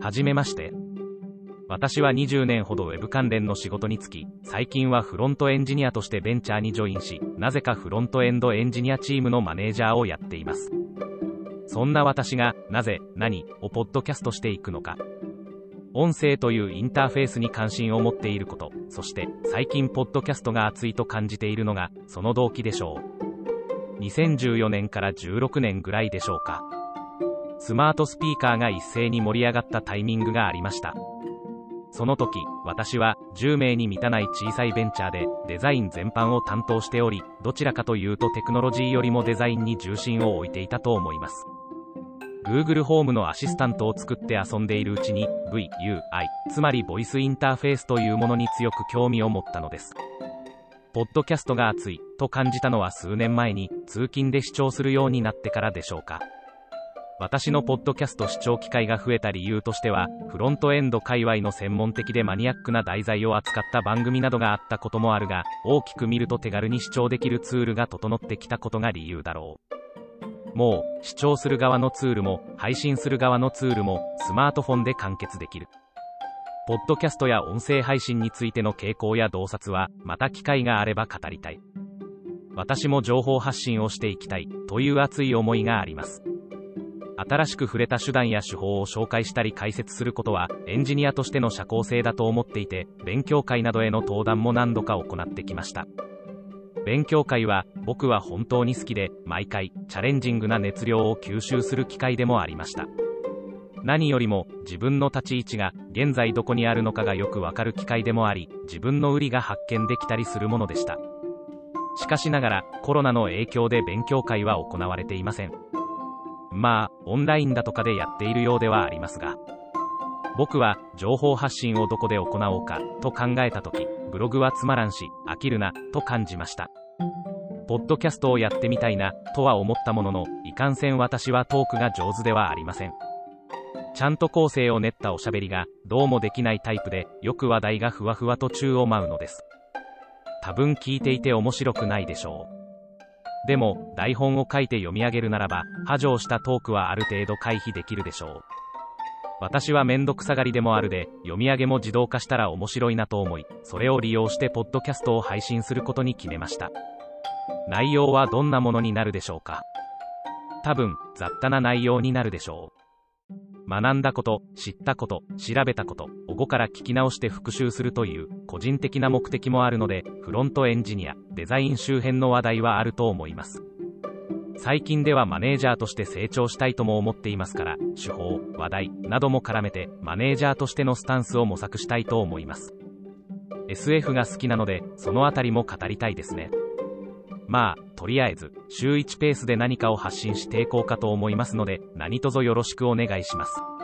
はじめまして。私は20年ほど Web 関連の仕事に就き、最近はフロントエンジニアとしてベンチャーにジョインし、なぜかフロントエンドエンジニアチームのマネージャーをやっています。そんな私が、なぜ、何、をポッドキャストしていくのか。音声というインターフェースに関心を持っていること、そして最近ポッドキャストが熱いと感じているのが、その動機でしょう。2014年から16年ぐらいでしょうか。スマートスピーカーが一斉に盛り上がったタイミングがありました。その時、私は10名に満たない小さいベンチャーでデザイン全般を担当しており、どちらかというとテクノロジーよりもデザインに重心を置いていたと思います。Google ホームのアシスタントを作って遊んでいるうちに VUI、つまりボイスインターフェースというものに強く興味を持ったのです。ポッドキャストが熱いと感じたのは数年前に通勤で視聴するようになってからでしょうか。私のポッドキャスト視聴機会が増えた理由としては、フロントエンド界隈の専門的でマニアックな題材を扱った番組などがあったこともあるが、大きく見ると手軽に視聴できるツールが整ってきたことが理由だろう。もう、視聴する側のツールも、配信する側のツールも、スマートフォンで完結できる。ポッドキャストや音声配信についての傾向や洞察は、また機会があれば語りたい。私も情報発信をしていきたい、という熱い思いがあります。新しく触れた手段や手法を紹介したり解説することはエンジニアとしての社交性だと思っていて勉強会などへの登壇も何度か行ってきました。勉強会は僕は本当に好きで毎回チャレンジングな熱量を吸収する機会でもありました。何よりも自分の立ち位置が現在どこにあるのかがよくわかる機会でもあり自分の売りが発見できたりするものでした。しかしながらコロナの影響で勉強会は行われていません。まあ、オンラインだとかでやっているようではありますが。僕は情報発信をどこで行おうかと考えた時、ブログはつまらんし、飽きるなと感じました。ポッドキャストをやってみたいなとは思ったものの、いかんせん私はトークが上手ではありません。ちゃんと構成を練ったおしゃべりがどうもできないタイプで、よく話題がふわふわと宙を舞うのです。多分聞いていて面白くないでしょう。でも、台本を書いて読み上げるならば、波状したトークはある程度回避できるでしょう。私はめんどくさがりでもあるで、読み上げも自動化したら面白いなと思い、それを利用してポッドキャストを配信することに決めました。内容はどんなものになるでしょうか多分、雑多な内容になるでしょう。学んだこと、知ったこと、調べたこと、午後から聞き直して復習するという個人的な目的もあるので、フロントエンジニア、デザイン周辺の話題はあると思います。最近ではマネージャーとして成長したいとも思っていますから、手法、話題なども絡めてマネージャーとしてのスタンスを模索したいと思います。SF が好きなので、そのあたりも語りたいですね。まあ、とりあえず、週1ペースで何かを発信していこうかと思いますので、何卒よろしくお願いします。